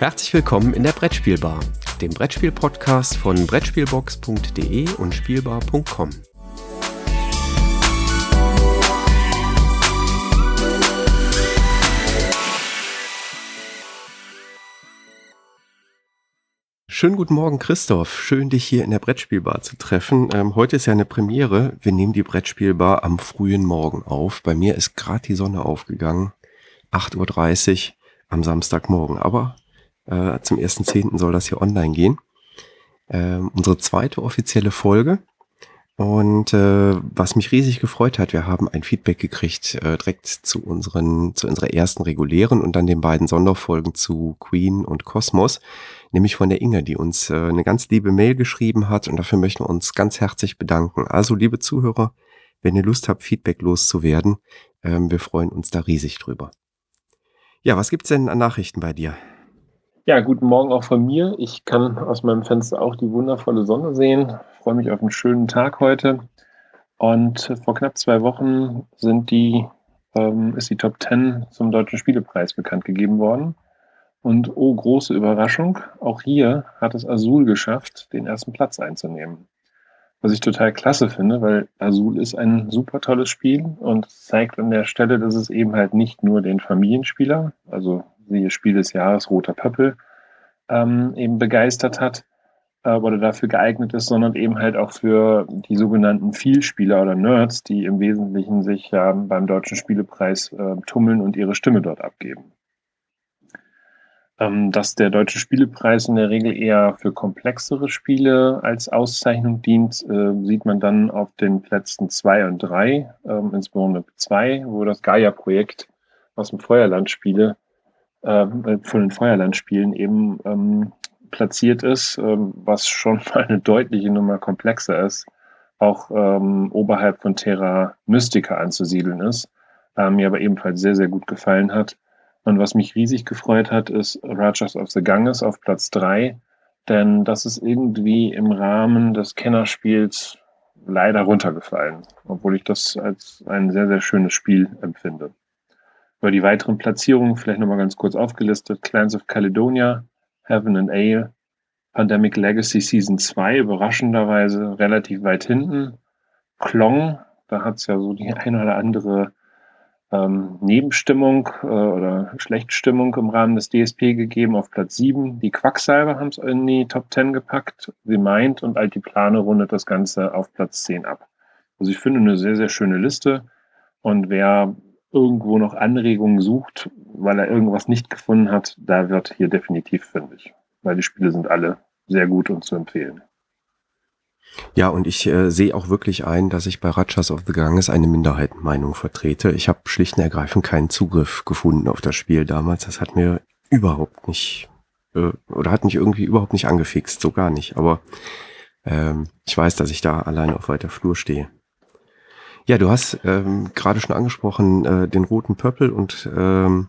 Herzlich willkommen in der Brettspielbar, dem Brettspiel-Podcast von Brettspielbox.de und Spielbar.com. Schönen guten Morgen, Christoph. Schön, dich hier in der Brettspielbar zu treffen. Ähm, heute ist ja eine Premiere. Wir nehmen die Brettspielbar am frühen Morgen auf. Bei mir ist gerade die Sonne aufgegangen. 8.30 Uhr am Samstagmorgen. Aber äh, zum 1.10. soll das hier online gehen. Ähm, unsere zweite offizielle Folge. Und äh, was mich riesig gefreut hat, wir haben ein Feedback gekriegt äh, direkt zu unseren zu unserer ersten regulären und dann den beiden Sonderfolgen zu Queen und Kosmos, nämlich von der Inge, die uns äh, eine ganz liebe Mail geschrieben hat und dafür möchten wir uns ganz herzlich bedanken. Also liebe Zuhörer, wenn ihr Lust habt, Feedback loszuwerden, ähm, wir freuen uns da riesig drüber. Ja, was gibt's denn an Nachrichten bei dir? Ja, guten Morgen auch von mir. Ich kann aus meinem Fenster auch die wundervolle Sonne sehen. Ich freue mich auf einen schönen Tag heute. Und vor knapp zwei Wochen sind die, ähm, ist die Top 10 zum Deutschen Spielepreis bekannt gegeben worden. Und oh, große Überraschung, auch hier hat es Azul geschafft, den ersten Platz einzunehmen. Was ich total klasse finde, weil Azul ist ein super tolles Spiel und zeigt an der Stelle, dass es eben halt nicht nur den Familienspieler, also siehe Spiel des Jahres Roter Pöppel, ähm, eben begeistert hat äh, oder dafür geeignet ist, sondern eben halt auch für die sogenannten Vielspieler oder Nerds, die im Wesentlichen sich ja beim Deutschen Spielepreis äh, tummeln und ihre Stimme dort abgeben. Ähm, dass der Deutsche Spielepreis in der Regel eher für komplexere Spiele als Auszeichnung dient, äh, sieht man dann auf den Plätzen zwei und drei, ähm, insbesondere zwei, wo das Gaia-Projekt aus dem Feuerland-Spiele ähm, von den Feuerlandspielen eben ähm, platziert ist, ähm, was schon mal eine deutliche Nummer komplexer ist, auch ähm, oberhalb von Terra Mystica anzusiedeln ist, äh, mir aber ebenfalls sehr, sehr gut gefallen hat. Und was mich riesig gefreut hat, ist Rajas of the Ganges auf Platz drei, denn das ist irgendwie im Rahmen des Kennerspiels leider runtergefallen, obwohl ich das als ein sehr, sehr schönes Spiel empfinde. Über die weiteren Platzierungen vielleicht nochmal ganz kurz aufgelistet. Clans of Caledonia, Heaven and Ale, Pandemic Legacy Season 2, überraschenderweise relativ weit hinten. Klong, da hat es ja so die eine oder andere ähm, Nebenstimmung äh, oder Schlechtstimmung im Rahmen des DSP gegeben auf Platz 7. Die Quacksalber haben es in die Top 10 gepackt. Sie meint und Altiplane rundet das Ganze auf Platz 10 ab. Also ich finde eine sehr, sehr schöne Liste. Und wer irgendwo noch Anregungen sucht, weil er irgendwas nicht gefunden hat, da wird hier definitiv fündig. Weil die Spiele sind alle sehr gut und zu empfehlen. Ja, und ich äh, sehe auch wirklich ein, dass ich bei Ratchas of the Ganges eine Minderheitenmeinung vertrete. Ich habe schlicht und ergreifend keinen Zugriff gefunden auf das Spiel damals. Das hat mir überhaupt nicht, äh, oder hat mich irgendwie überhaupt nicht angefixt, so gar nicht. Aber ähm, ich weiß, dass ich da alleine auf weiter Flur stehe. Ja, du hast ähm, gerade schon angesprochen, äh, den roten Pöppel und ähm,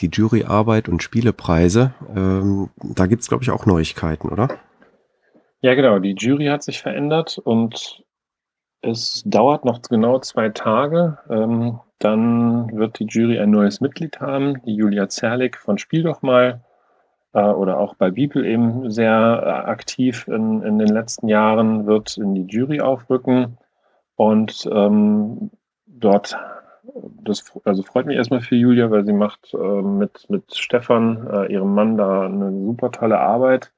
die Juryarbeit und Spielepreise. Ähm, da gibt's es, glaube ich, auch Neuigkeiten, oder? Ja, genau. Die Jury hat sich verändert und es dauert noch genau zwei Tage. Ähm, dann wird die Jury ein neues Mitglied haben, die Julia Zerlik von Spiel doch mal äh, oder auch bei Bibel eben sehr äh, aktiv in, in den letzten Jahren, wird in die Jury aufrücken. Und ähm, dort, das also freut mich erstmal für Julia, weil sie macht äh, mit, mit Stefan, äh, ihrem Mann, da eine super tolle Arbeit.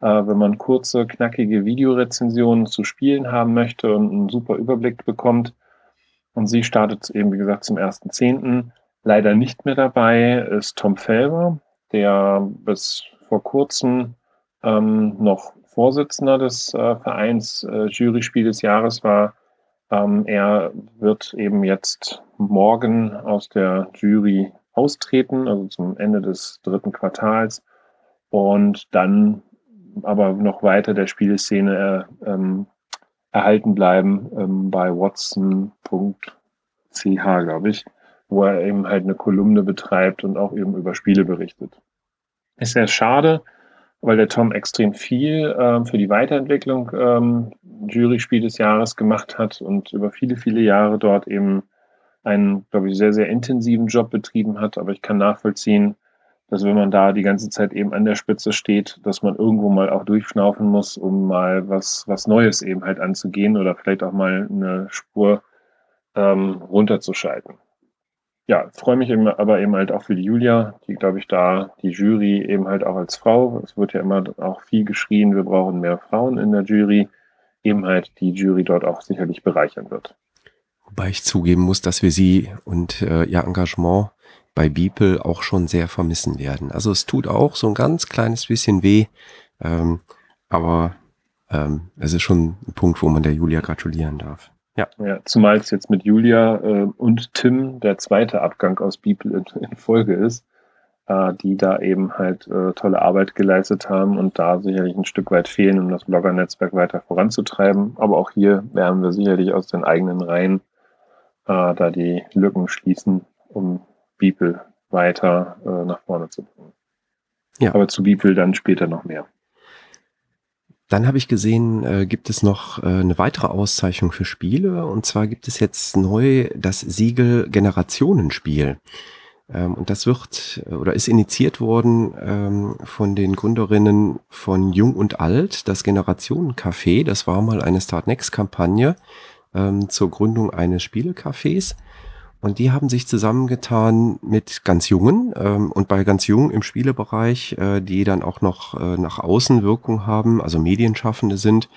Äh, wenn man kurze, knackige Videorezensionen zu Spielen haben möchte und einen super Überblick bekommt. Und sie startet eben, wie gesagt, zum 1.10. Leider nicht mehr dabei ist Tom Felber, der bis vor kurzem ähm, noch Vorsitzender des äh, Vereins äh, Juryspiel des Jahres war ähm, er wird eben jetzt morgen aus der Jury austreten, also zum Ende des dritten Quartals und dann aber noch weiter der Spieleszene äh, ähm, erhalten bleiben ähm, bei watson.ch, glaube ich, wo er eben halt eine Kolumne betreibt und auch eben über Spiele berichtet. Ist sehr schade, weil der Tom extrem viel äh, für die Weiterentwicklung ähm, Jury-Spiel des Jahres gemacht hat und über viele, viele Jahre dort eben einen, glaube ich, sehr, sehr intensiven Job betrieben hat. Aber ich kann nachvollziehen, dass wenn man da die ganze Zeit eben an der Spitze steht, dass man irgendwo mal auch durchschnaufen muss, um mal was, was Neues eben halt anzugehen oder vielleicht auch mal eine Spur ähm, runterzuschalten. Ja, freue mich eben, aber eben halt auch für die Julia, die, glaube ich, da die Jury eben halt auch als Frau, es wird ja immer auch viel geschrien, wir brauchen mehr Frauen in der Jury, eben halt die Jury dort auch sicherlich bereichern wird. Wobei ich zugeben muss, dass wir sie und äh, ihr Engagement bei Beeple auch schon sehr vermissen werden. Also es tut auch so ein ganz kleines bisschen weh, ähm, aber ähm, es ist schon ein Punkt, wo man der Julia gratulieren darf. Ja. ja zumal es jetzt mit Julia äh, und Tim der zweite Abgang aus Beeple in, in Folge ist, äh, die da eben halt äh, tolle Arbeit geleistet haben und da sicherlich ein Stück weit fehlen, um das Blogger-Netzwerk weiter voranzutreiben. Aber auch hier werden wir sicherlich aus den eigenen Reihen äh, da die Lücken schließen, um Beeple weiter äh, nach vorne zu bringen. Ja. Aber zu Beeple dann später noch mehr. Dann habe ich gesehen, äh, gibt es noch äh, eine weitere Auszeichnung für Spiele. Und zwar gibt es jetzt neu das Siegel Generationenspiel. Ähm, und das wird äh, oder ist initiiert worden ähm, von den Gründerinnen von Jung und Alt, das Generationencafé. Das war mal eine Start Next Kampagne ähm, zur Gründung eines Spielecafés. Und die haben sich zusammengetan mit ganz Jungen ähm, und bei ganz Jungen im Spielebereich, äh, die dann auch noch äh, nach außen Wirkung haben, also Medienschaffende sind.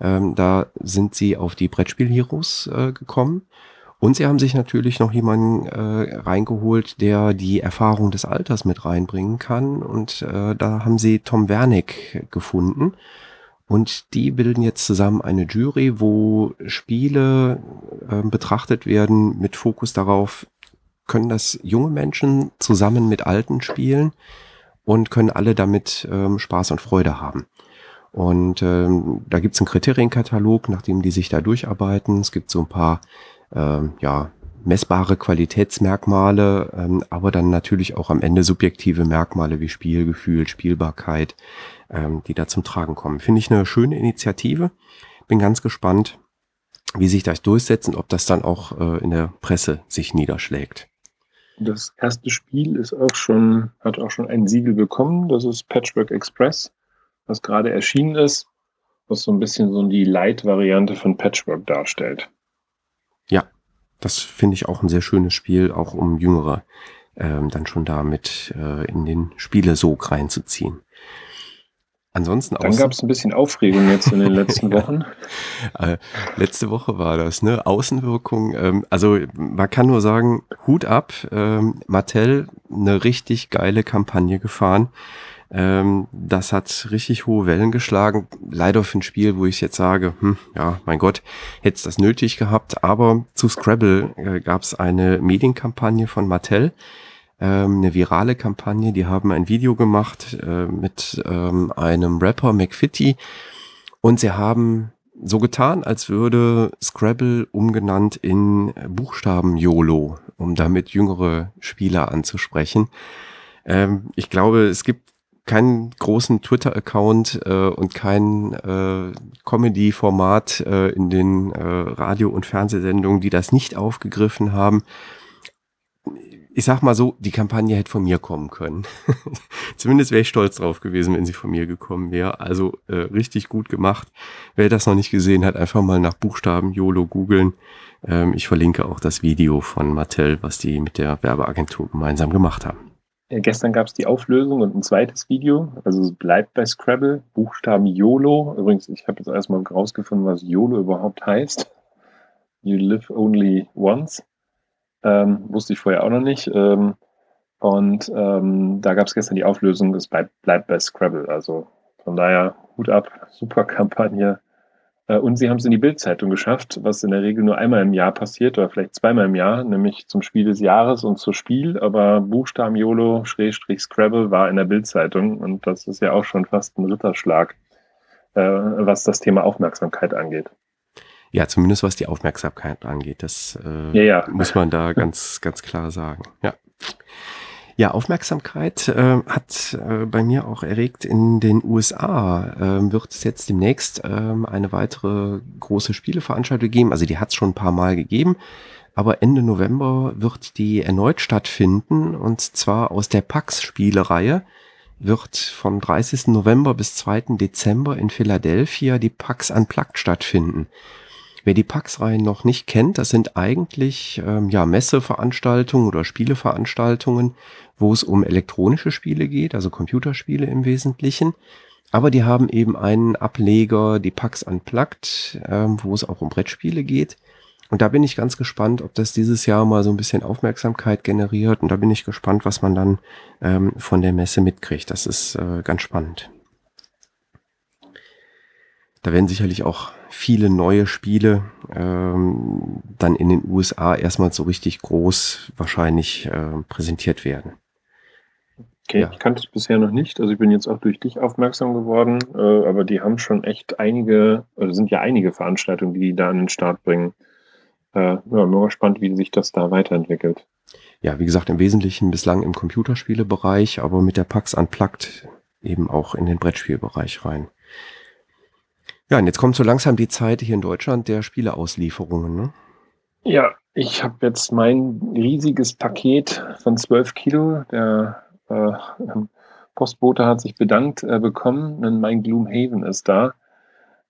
Ähm, da sind sie auf die Brettspiel-Heroes äh, gekommen. Und sie haben sich natürlich noch jemanden äh, reingeholt, der die Erfahrung des Alters mit reinbringen kann. Und äh, da haben sie Tom Wernick gefunden. Und die bilden jetzt zusammen eine Jury, wo Spiele äh, betrachtet werden mit Fokus darauf, können das junge Menschen zusammen mit Alten spielen und können alle damit ähm, Spaß und Freude haben. Und ähm, da gibt's einen Kriterienkatalog, nachdem die sich da durcharbeiten. Es gibt so ein paar ähm, ja, messbare Qualitätsmerkmale, ähm, aber dann natürlich auch am Ende subjektive Merkmale wie Spielgefühl, Spielbarkeit, ähm, die da zum Tragen kommen. Finde ich eine schöne Initiative. Bin ganz gespannt, wie sich das durchsetzt und ob das dann auch äh, in der Presse sich niederschlägt. Das erste Spiel ist auch schon, hat auch schon ein Siegel bekommen. Das ist Patchwork Express, was gerade erschienen ist, was so ein bisschen so die Light-Variante von Patchwork darstellt. Ja, das finde ich auch ein sehr schönes Spiel, auch um Jüngere ähm, dann schon damit äh, in den Spielesog reinzuziehen. Ansonsten Dann gab es ein bisschen Aufregung jetzt in den letzten Wochen. äh, letzte Woche war das, ne? Außenwirkung. Ähm, also man kann nur sagen, Hut ab. Ähm, Mattel eine richtig geile Kampagne gefahren. Ähm, das hat richtig hohe Wellen geschlagen. Leider für ein Spiel, wo ich jetzt sage, hm, ja, mein Gott, hätte es das nötig gehabt. Aber zu Scrabble äh, gab es eine Medienkampagne von Mattel ähm, eine virale Kampagne. Die haben ein Video gemacht äh, mit ähm, einem Rapper McFitty und sie haben so getan, als würde Scrabble umgenannt in Buchstaben YOLO, um damit jüngere Spieler anzusprechen. Ähm, ich glaube, es gibt keinen großen Twitter-Account äh, und kein äh, Comedy-Format äh, in den äh, Radio- und Fernsehsendungen, die das nicht aufgegriffen haben ich sag mal so, die Kampagne hätte von mir kommen können. Zumindest wäre ich stolz drauf gewesen, wenn sie von mir gekommen wäre. Also äh, richtig gut gemacht. Wer das noch nicht gesehen hat, einfach mal nach Buchstaben YOLO googeln. Ähm, ich verlinke auch das Video von Mattel, was die mit der Werbeagentur gemeinsam gemacht haben. Ja, gestern gab es die Auflösung und ein zweites Video. Also bleibt bei Scrabble. Buchstaben YOLO. Übrigens, ich habe jetzt erstmal rausgefunden, was YOLO überhaupt heißt. You live only once. Ähm, wusste ich vorher auch noch nicht. Ähm, und ähm, da gab es gestern die Auflösung, es bleibt, bleibt bei Scrabble. Also von daher Hut ab, super Kampagne. Äh, und sie haben es in die Bildzeitung geschafft, was in der Regel nur einmal im Jahr passiert oder vielleicht zweimal im Jahr, nämlich zum Spiel des Jahres und zur Spiel. Aber Buchstaben YOLO, Schrägstrich Scrabble war in der Bildzeitung und das ist ja auch schon fast ein Ritterschlag, äh, was das Thema Aufmerksamkeit angeht. Ja, zumindest was die Aufmerksamkeit angeht. Das äh, ja, ja. muss man da ganz, ganz klar sagen. Ja. Ja, Aufmerksamkeit äh, hat äh, bei mir auch erregt in den USA. Äh, wird es jetzt demnächst äh, eine weitere große Spieleveranstaltung geben. Also die hat es schon ein paar Mal gegeben. aber Ende November wird die erneut stattfinden und zwar aus der PAX-Spielereihe wird vom 30. November bis 2. Dezember in Philadelphia die PAX Unplugged stattfinden. Wer die PAX-Reihen noch nicht kennt, das sind eigentlich ähm, ja Messeveranstaltungen oder Spieleveranstaltungen, wo es um elektronische Spiele geht, also Computerspiele im Wesentlichen. Aber die haben eben einen Ableger, die PAX Unplugged, ähm, wo es auch um Brettspiele geht. Und da bin ich ganz gespannt, ob das dieses Jahr mal so ein bisschen Aufmerksamkeit generiert. Und da bin ich gespannt, was man dann ähm, von der Messe mitkriegt. Das ist äh, ganz spannend. Da werden sicherlich auch viele neue Spiele ähm, dann in den USA erstmal so richtig groß wahrscheinlich äh, präsentiert werden. Okay, ja. ich kannte es bisher noch nicht. Also ich bin jetzt auch durch dich aufmerksam geworden, äh, aber die haben schon echt einige, oder sind ja einige Veranstaltungen, die die da an den Start bringen. Äh, ja, bin mal gespannt, wie sich das da weiterentwickelt. Ja, wie gesagt, im Wesentlichen bislang im Computerspielebereich, aber mit der PAX Unplugged eben auch in den Brettspielbereich rein. Ja, und jetzt kommt so langsam die Zeit hier in Deutschland der Spieleauslieferungen, ne? Ja, ich habe jetzt mein riesiges Paket von 12 Kilo. Der äh, Postbote hat sich bedankt äh, bekommen und mein Gloomhaven ist da.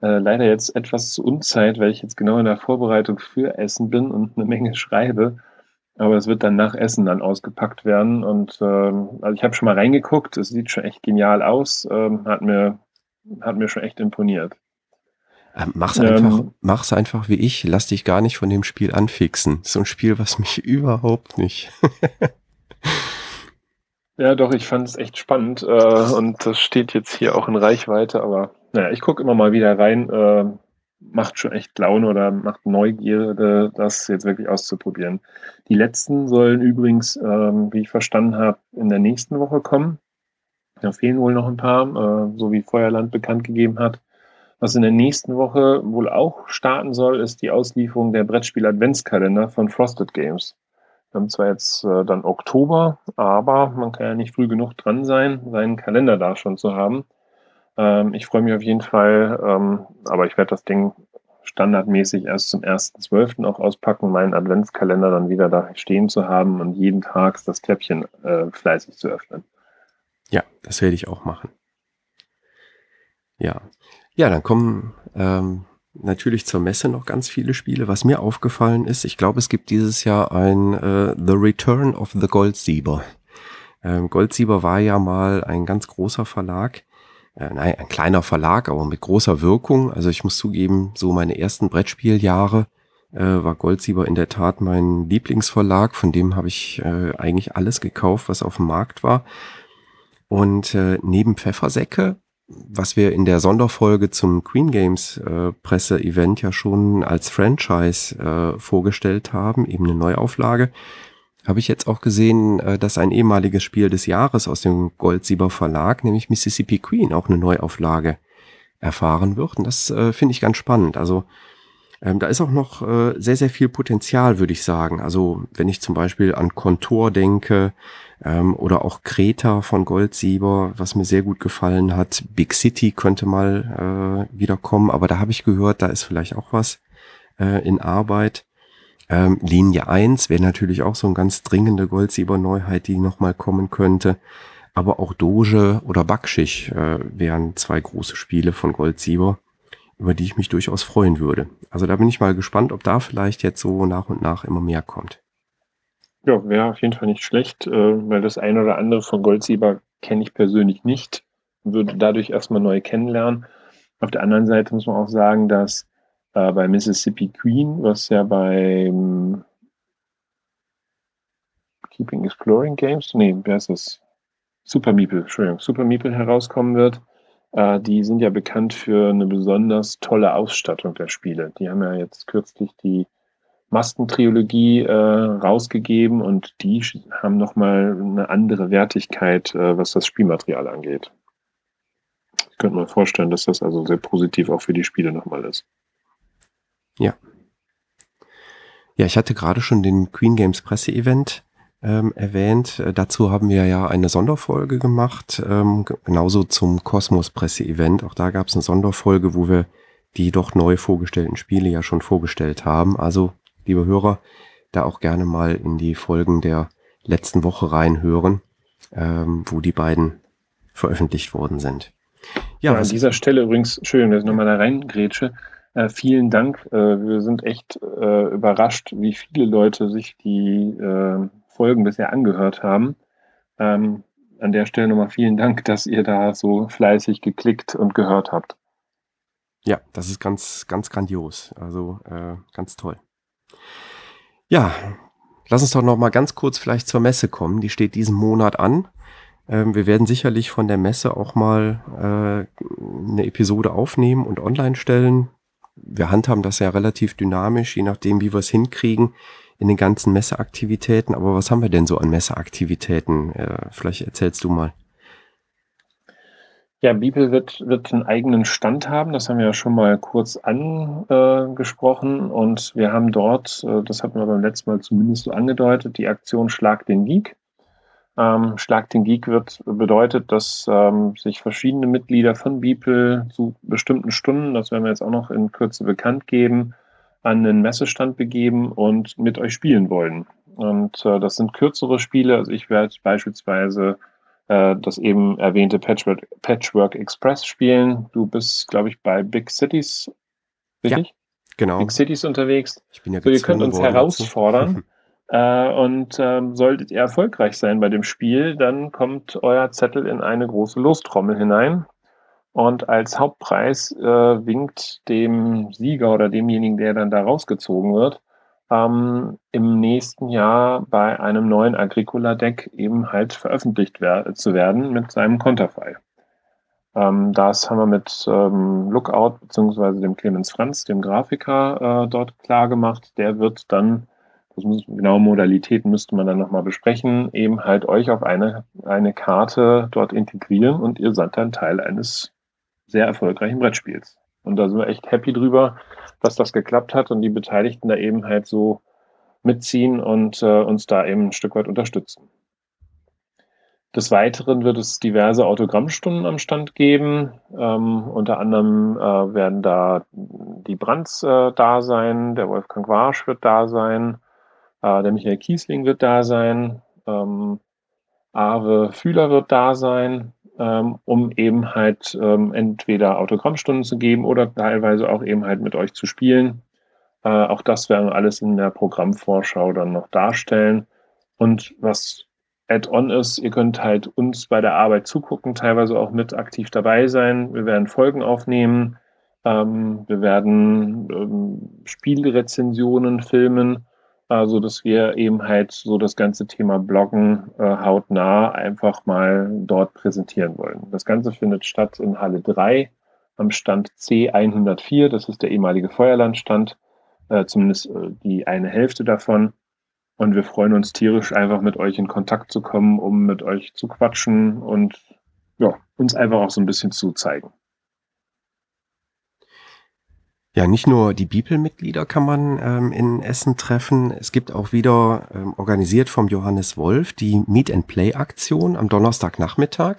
Äh, leider jetzt etwas zu Unzeit, weil ich jetzt genau in der Vorbereitung für Essen bin und eine Menge schreibe. Aber es wird dann nach Essen dann ausgepackt werden. Und ähm, also ich habe schon mal reingeguckt, es sieht schon echt genial aus, ähm, hat, mir, hat mir schon echt imponiert. Ähm, mach's einfach, ähm, mach's einfach wie ich. Lass dich gar nicht von dem Spiel anfixen. So ein Spiel, was mich überhaupt nicht. Ja, doch, ich fand es echt spannend äh, und das steht jetzt hier auch in Reichweite, aber naja, ich gucke immer mal wieder rein. Äh, macht schon echt Laune oder macht Neugierde, das jetzt wirklich auszuprobieren. Die letzten sollen übrigens, ähm, wie ich verstanden habe, in der nächsten Woche kommen. Da fehlen wohl noch ein paar, äh, so wie Feuerland bekannt gegeben hat. Was in der nächsten Woche wohl auch starten soll, ist die Auslieferung der Brettspiel-Adventskalender von Frosted Games. Wir haben zwar jetzt äh, dann Oktober, aber man kann ja nicht früh genug dran sein, seinen Kalender da schon zu haben. Ähm, ich freue mich auf jeden Fall, ähm, aber ich werde das Ding standardmäßig erst zum 1.12. auch auspacken, meinen Adventskalender dann wieder da stehen zu haben und jeden Tag das Täppchen äh, fleißig zu öffnen. Ja, das werde ich auch machen. Ja, ja, dann kommen ähm, natürlich zur Messe noch ganz viele Spiele. Was mir aufgefallen ist, ich glaube, es gibt dieses Jahr ein äh, The Return of the Goldsieber. Ähm, Goldsieber war ja mal ein ganz großer Verlag. Äh, nein, ein kleiner Verlag, aber mit großer Wirkung. Also ich muss zugeben, so meine ersten Brettspieljahre äh, war Goldsieber in der Tat mein Lieblingsverlag. Von dem habe ich äh, eigentlich alles gekauft, was auf dem Markt war. Und äh, neben Pfeffersäcke was wir in der Sonderfolge zum Queen Games äh, Presse-Event ja schon als Franchise äh, vorgestellt haben, eben eine Neuauflage, habe ich jetzt auch gesehen, äh, dass ein ehemaliges Spiel des Jahres aus dem Goldsieber Verlag, nämlich Mississippi Queen, auch eine Neuauflage erfahren wird. Und das äh, finde ich ganz spannend. Also ähm, da ist auch noch äh, sehr, sehr viel Potenzial, würde ich sagen. Also wenn ich zum Beispiel an Kontor denke ähm, oder auch Kreta von Goldsieber, was mir sehr gut gefallen hat. Big City könnte mal äh, wieder kommen, aber da habe ich gehört, da ist vielleicht auch was äh, in Arbeit. Ähm, Linie 1 wäre natürlich auch so eine ganz dringende Goldsieber-Neuheit, die nochmal kommen könnte. Aber auch Doge oder Backschisch äh, wären zwei große Spiele von Goldsieber über die ich mich durchaus freuen würde. Also da bin ich mal gespannt, ob da vielleicht jetzt so nach und nach immer mehr kommt. Ja, wäre auf jeden Fall nicht schlecht, äh, weil das eine oder andere von Goldsieber kenne ich persönlich nicht, würde dadurch erstmal neu kennenlernen. Auf der anderen Seite muss man auch sagen, dass äh, bei Mississippi Queen, was ja beim Keeping Exploring Games, nee, wer ist das? Super Meeple, Entschuldigung, Super Meeple herauskommen wird, äh, die sind ja bekannt für eine besonders tolle Ausstattung der Spiele. Die haben ja jetzt kürzlich die Maskentrilogie äh, rausgegeben und die haben nochmal eine andere Wertigkeit, äh, was das Spielmaterial angeht. Ich könnte mir vorstellen, dass das also sehr positiv auch für die Spiele nochmal ist. Ja. Ja, ich hatte gerade schon den Queen Games Presse-Event ähm, erwähnt. Äh, dazu haben wir ja eine Sonderfolge gemacht, ähm, genauso zum Kosmos Presse-Event. Auch da gab es eine Sonderfolge, wo wir die doch neu vorgestellten Spiele ja schon vorgestellt haben. Also, liebe Hörer, da auch gerne mal in die Folgen der letzten Woche reinhören, ähm, wo die beiden veröffentlicht worden sind. Ja, ja an dieser Stelle übrigens, schön, dass ich nochmal da reingrätsche. Äh, vielen Dank. Äh, wir sind echt äh, überrascht, wie viele Leute sich die äh, Folgen bisher angehört haben. Ähm, an der Stelle nochmal vielen Dank, dass ihr da so fleißig geklickt und gehört habt. Ja, das ist ganz, ganz grandios. Also äh, ganz toll. Ja, lass uns doch noch mal ganz kurz vielleicht zur Messe kommen. Die steht diesen Monat an. Ähm, wir werden sicherlich von der Messe auch mal äh, eine Episode aufnehmen und online stellen. Wir handhaben das ja relativ dynamisch, je nachdem, wie wir es hinkriegen in den ganzen Messeaktivitäten. Aber was haben wir denn so an Messeaktivitäten? Äh, vielleicht erzählst du mal. Ja, Bibel wird, wird einen eigenen Stand haben. Das haben wir ja schon mal kurz angesprochen. und wir haben dort, äh, das hatten wir beim letzten Mal zumindest so angedeutet, die Aktion Schlag den Geek. Ähm, Schlag den Geek wird bedeutet, dass ähm, sich verschiedene Mitglieder von Bibel zu bestimmten Stunden, das werden wir jetzt auch noch in Kürze bekannt geben, an den Messestand begeben und mit euch spielen wollen. Und äh, das sind kürzere Spiele. Also ich werde beispielsweise äh, das eben erwähnte Patchwork, Patchwork Express spielen. Du bist, glaube ich, bei Big Cities, richtig? Ja, genau. Big Cities unterwegs. Ich bin ja so, ihr könnt uns herausfordern. äh, und ähm, solltet ihr erfolgreich sein bei dem Spiel, dann kommt euer Zettel in eine große Lostrommel hinein. Und als Hauptpreis äh, winkt dem Sieger oder demjenigen, der dann da rausgezogen wird, ähm, im nächsten Jahr bei einem neuen Agricola-Deck eben halt veröffentlicht wer zu werden mit seinem Konterfei. Ähm, das haben wir mit ähm, Lookout bzw. dem Clemens Franz, dem Grafiker, äh, dort klar gemacht. Der wird dann, das muss, genaue Modalitäten müsste man dann nochmal besprechen, eben halt euch auf eine, eine Karte dort integrieren und ihr seid dann Teil eines sehr erfolgreichen Brettspiels. Und da sind wir echt happy drüber, dass das geklappt hat und die Beteiligten da eben halt so mitziehen und äh, uns da eben ein Stück weit unterstützen. Des Weiteren wird es diverse Autogrammstunden am Stand geben. Ähm, unter anderem äh, werden da die Brands äh, da sein, der Wolfgang Warsch wird da sein, äh, der Michael Kiesling wird da sein, ähm, Arve Fühler wird da sein ähm, um eben halt ähm, entweder Autogrammstunden zu geben oder teilweise auch eben halt mit euch zu spielen. Äh, auch das werden wir alles in der Programmvorschau dann noch darstellen. Und was Add-on ist, ihr könnt halt uns bei der Arbeit zugucken, teilweise auch mit aktiv dabei sein. Wir werden Folgen aufnehmen. Ähm, wir werden ähm, Spielrezensionen filmen also, dass wir eben halt so das ganze Thema Bloggen äh, hautnah einfach mal dort präsentieren wollen. Das Ganze findet statt in Halle 3 am Stand C104. Das ist der ehemalige Feuerlandstand, äh, zumindest äh, die eine Hälfte davon. Und wir freuen uns tierisch, einfach mit euch in Kontakt zu kommen, um mit euch zu quatschen und ja, uns einfach auch so ein bisschen zu zeigen. Ja, nicht nur die Bibelmitglieder kann man ähm, in Essen treffen. Es gibt auch wieder ähm, organisiert vom Johannes Wolf die Meet and Play Aktion am Donnerstagnachmittag.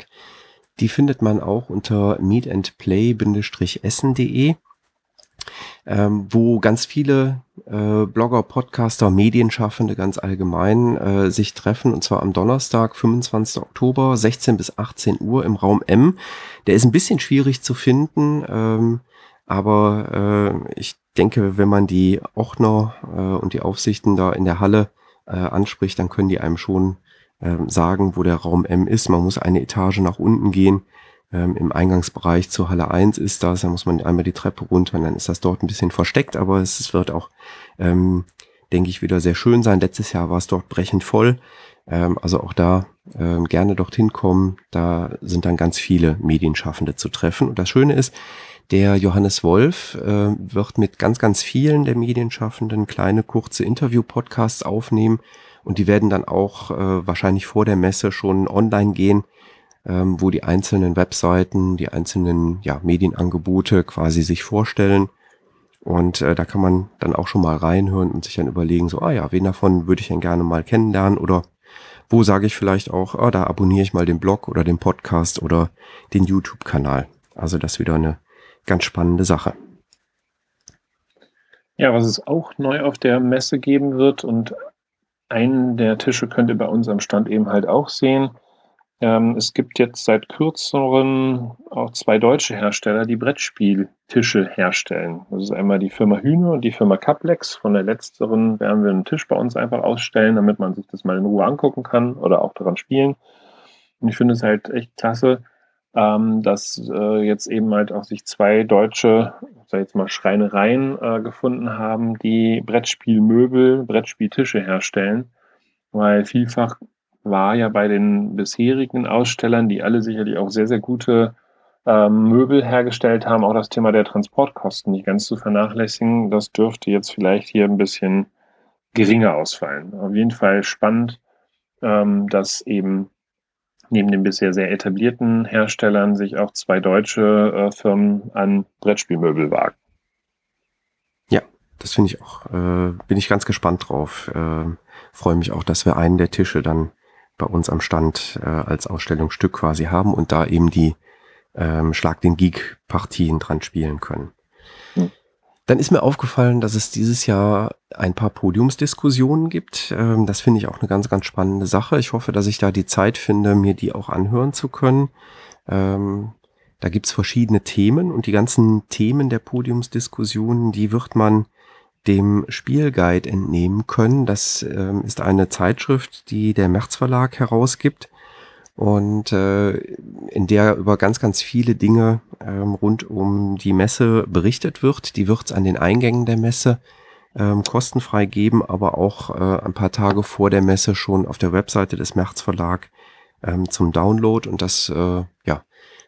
Die findet man auch unter meetandplay-essen.de, ähm, wo ganz viele äh, Blogger, Podcaster, Medienschaffende ganz allgemein äh, sich treffen und zwar am Donnerstag, 25. Oktober, 16 bis 18 Uhr im Raum M. Der ist ein bisschen schwierig zu finden. Ähm, aber äh, ich denke, wenn man die Ochner äh, und die Aufsichten da in der Halle äh, anspricht, dann können die einem schon äh, sagen, wo der Raum M ist. Man muss eine Etage nach unten gehen. Ähm, Im Eingangsbereich zur Halle 1 ist das, da muss man einmal die Treppe runter und dann ist das dort ein bisschen versteckt, aber es, es wird auch, ähm, denke ich, wieder sehr schön sein. Letztes Jahr war es dort brechend voll. Ähm, also auch da ähm, gerne dorthin kommen. Da sind dann ganz viele Medienschaffende zu treffen. Und das Schöne ist, der Johannes Wolf äh, wird mit ganz, ganz vielen der Medienschaffenden kleine, kurze Interview-Podcasts aufnehmen und die werden dann auch äh, wahrscheinlich vor der Messe schon online gehen, ähm, wo die einzelnen Webseiten, die einzelnen ja, Medienangebote quasi sich vorstellen. Und äh, da kann man dann auch schon mal reinhören und sich dann überlegen, so, ah ja, wen davon würde ich denn gerne mal kennenlernen oder wo sage ich vielleicht auch, ah, da abonniere ich mal den Blog oder den Podcast oder den YouTube-Kanal. Also das wieder eine ganz spannende Sache. Ja, was es auch neu auf der Messe geben wird und einen der Tische könnt ihr bei uns am Stand eben halt auch sehen. Ähm, es gibt jetzt seit kürzeren auch zwei deutsche Hersteller, die Brettspieltische herstellen. Das ist einmal die Firma Hühne und die Firma Caplex. Von der letzteren werden wir einen Tisch bei uns einfach ausstellen, damit man sich das mal in Ruhe angucken kann oder auch daran spielen. Und ich finde es halt echt klasse, ähm, dass äh, jetzt eben halt auch sich zwei deutsche, sag ich jetzt mal Schreinereien äh, gefunden haben, die Brettspielmöbel, Brettspieltische herstellen, weil vielfach war ja bei den bisherigen Ausstellern, die alle sicherlich auch sehr, sehr gute ähm, Möbel hergestellt haben, auch das Thema der Transportkosten nicht ganz zu vernachlässigen. Das dürfte jetzt vielleicht hier ein bisschen geringer ausfallen. Auf jeden Fall spannend, ähm, dass eben neben den bisher sehr etablierten Herstellern sich auch zwei deutsche äh, Firmen an Brettspielmöbel wagen. Ja, das finde ich auch. Äh, bin ich ganz gespannt drauf. Äh, Freue mich auch, dass wir einen der Tische dann bei uns am Stand äh, als Ausstellungsstück quasi haben und da eben die ähm, Schlag den Geek Partien dran spielen können. Hm. Dann ist mir aufgefallen, dass es dieses Jahr ein paar Podiumsdiskussionen gibt. Ähm, das finde ich auch eine ganz, ganz spannende Sache. Ich hoffe, dass ich da die Zeit finde, mir die auch anhören zu können. Ähm, da gibt's verschiedene Themen und die ganzen Themen der Podiumsdiskussionen, die wird man dem Spielguide entnehmen können. Das ähm, ist eine Zeitschrift, die der März Verlag herausgibt und äh, in der über ganz, ganz viele Dinge ähm, rund um die Messe berichtet wird. Die wird es an den Eingängen der Messe ähm, kostenfrei geben, aber auch äh, ein paar Tage vor der Messe schon auf der Webseite des März Verlag ähm, zum Download und das äh, ja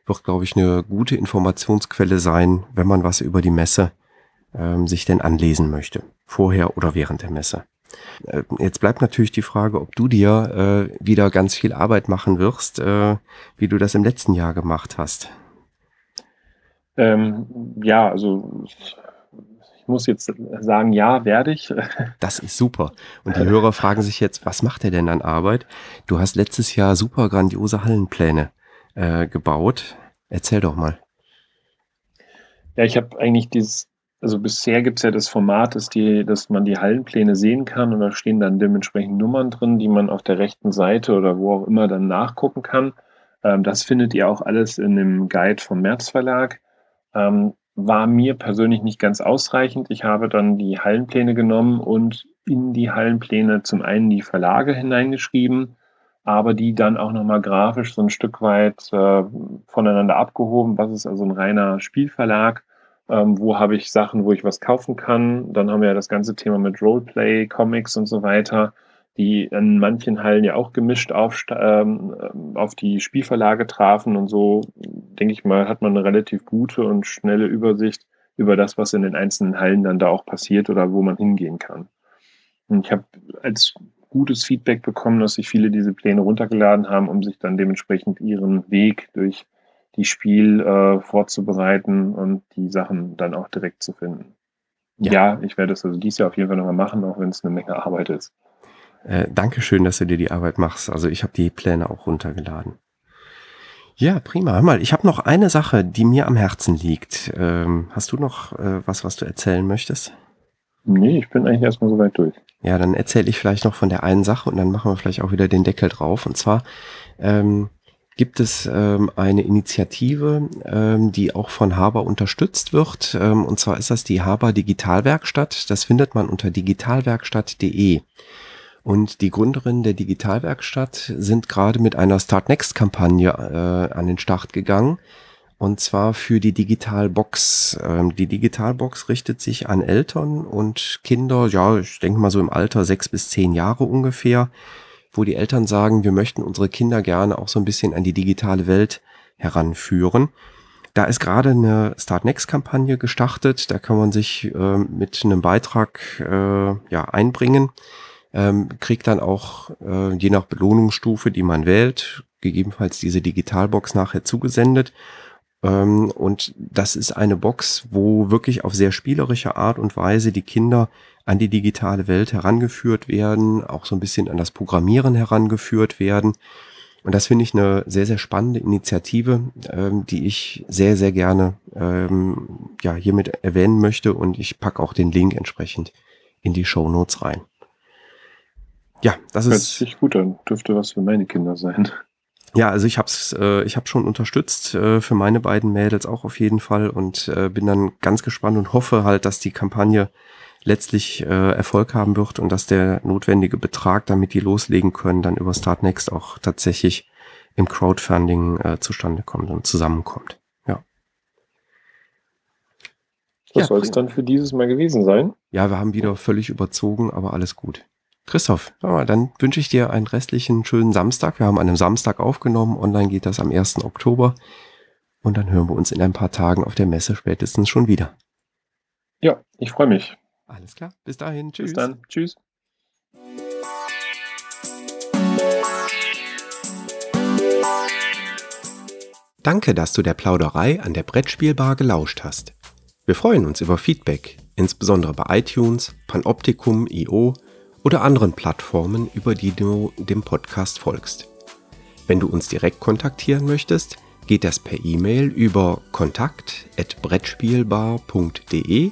wird, glaube ich, eine gute Informationsquelle sein, wenn man was über die Messe ähm, sich denn anlesen möchte, vorher oder während der Messe. Äh, jetzt bleibt natürlich die Frage, ob du dir äh, wieder ganz viel Arbeit machen wirst, äh, wie du das im letzten Jahr gemacht hast. Ähm, ja, also ich muss jetzt sagen, ja, werde ich. Das ist super. Und die Hörer fragen sich jetzt, was macht er denn an Arbeit? Du hast letztes Jahr super grandiose Hallenpläne äh, gebaut. Erzähl doch mal. Ja, ich habe eigentlich dieses also bisher gibt es ja das Format, dass, die, dass man die Hallenpläne sehen kann und da stehen dann dementsprechend Nummern drin, die man auf der rechten Seite oder wo auch immer dann nachgucken kann. Ähm, das findet ihr auch alles in dem Guide vom März Verlag. Ähm, war mir persönlich nicht ganz ausreichend. Ich habe dann die Hallenpläne genommen und in die Hallenpläne zum einen die Verlage hineingeschrieben, aber die dann auch nochmal grafisch so ein Stück weit äh, voneinander abgehoben. Was ist also ein reiner Spielverlag? Ähm, wo habe ich Sachen, wo ich was kaufen kann. Dann haben wir ja das ganze Thema mit Roleplay, Comics und so weiter, die in manchen Hallen ja auch gemischt auf, ähm, auf die Spielverlage trafen und so, denke ich mal, hat man eine relativ gute und schnelle Übersicht über das, was in den einzelnen Hallen dann da auch passiert oder wo man hingehen kann. Und ich habe als gutes Feedback bekommen, dass sich viele diese Pläne runtergeladen haben, um sich dann dementsprechend ihren Weg durch die Spiel äh, vorzubereiten und die Sachen dann auch direkt zu finden. Ja, ja ich werde es also dieses Jahr auf jeden Fall nochmal machen, auch wenn es eine Menge Arbeit ist. Äh, Dankeschön, dass du dir die Arbeit machst. Also ich habe die Pläne auch runtergeladen. Ja, prima. Hör mal, ich habe noch eine Sache, die mir am Herzen liegt. Ähm, hast du noch äh, was, was du erzählen möchtest? Nee, ich bin eigentlich erstmal soweit durch. Ja, dann erzähle ich vielleicht noch von der einen Sache und dann machen wir vielleicht auch wieder den Deckel drauf. Und zwar ähm, gibt es ähm, eine Initiative, ähm, die auch von Haber unterstützt wird. Ähm, und zwar ist das die Haber Digitalwerkstatt. Das findet man unter digitalwerkstatt.de. Und die Gründerinnen der Digitalwerkstatt sind gerade mit einer Start Next Kampagne äh, an den Start gegangen. Und zwar für die Digitalbox. Ähm, die Digitalbox richtet sich an Eltern und Kinder, ja, ich denke mal so im Alter sechs bis zehn Jahre ungefähr wo die Eltern sagen, wir möchten unsere Kinder gerne auch so ein bisschen an die digitale Welt heranführen. Da ist gerade eine Start Next Kampagne gestartet. Da kann man sich äh, mit einem Beitrag äh, ja einbringen, ähm, kriegt dann auch äh, je nach Belohnungsstufe, die man wählt, gegebenenfalls diese Digitalbox nachher zugesendet. Ähm, und das ist eine Box, wo wirklich auf sehr spielerische Art und Weise die Kinder an die digitale Welt herangeführt werden, auch so ein bisschen an das Programmieren herangeführt werden. Und das finde ich eine sehr, sehr spannende Initiative, ähm, die ich sehr, sehr gerne ähm, ja, hiermit erwähnen möchte. Und ich packe auch den Link entsprechend in die Show Notes rein. Ja, das Hört ist. sich gut an. Dürfte was für meine Kinder sein. Ja, also ich hab's, äh, ich habe schon unterstützt äh, für meine beiden Mädels auch auf jeden Fall und äh, bin dann ganz gespannt und hoffe halt, dass die Kampagne letztlich äh, Erfolg haben wird und dass der notwendige Betrag, damit die loslegen können, dann über Startnext auch tatsächlich im Crowdfunding äh, zustande kommt und zusammenkommt. Ja. Das Ja, soll es dann für dieses Mal gewesen sein. Ja, wir haben wieder völlig überzogen, aber alles gut. Christoph, dann wünsche ich dir einen restlichen schönen Samstag. Wir haben an einem Samstag aufgenommen. Online geht das am 1. Oktober. Und dann hören wir uns in ein paar Tagen auf der Messe spätestens schon wieder. Ja, ich freue mich. Alles klar. Bis dahin. Tschüss. Bis dann. Tschüss. Danke, dass du der Plauderei an der Brettspielbar gelauscht hast. Wir freuen uns über Feedback, insbesondere bei iTunes, Panoptikum, IO oder anderen Plattformen, über die du dem Podcast folgst. Wenn du uns direkt kontaktieren möchtest, geht das per E-Mail über kontakt@brettspielbar.de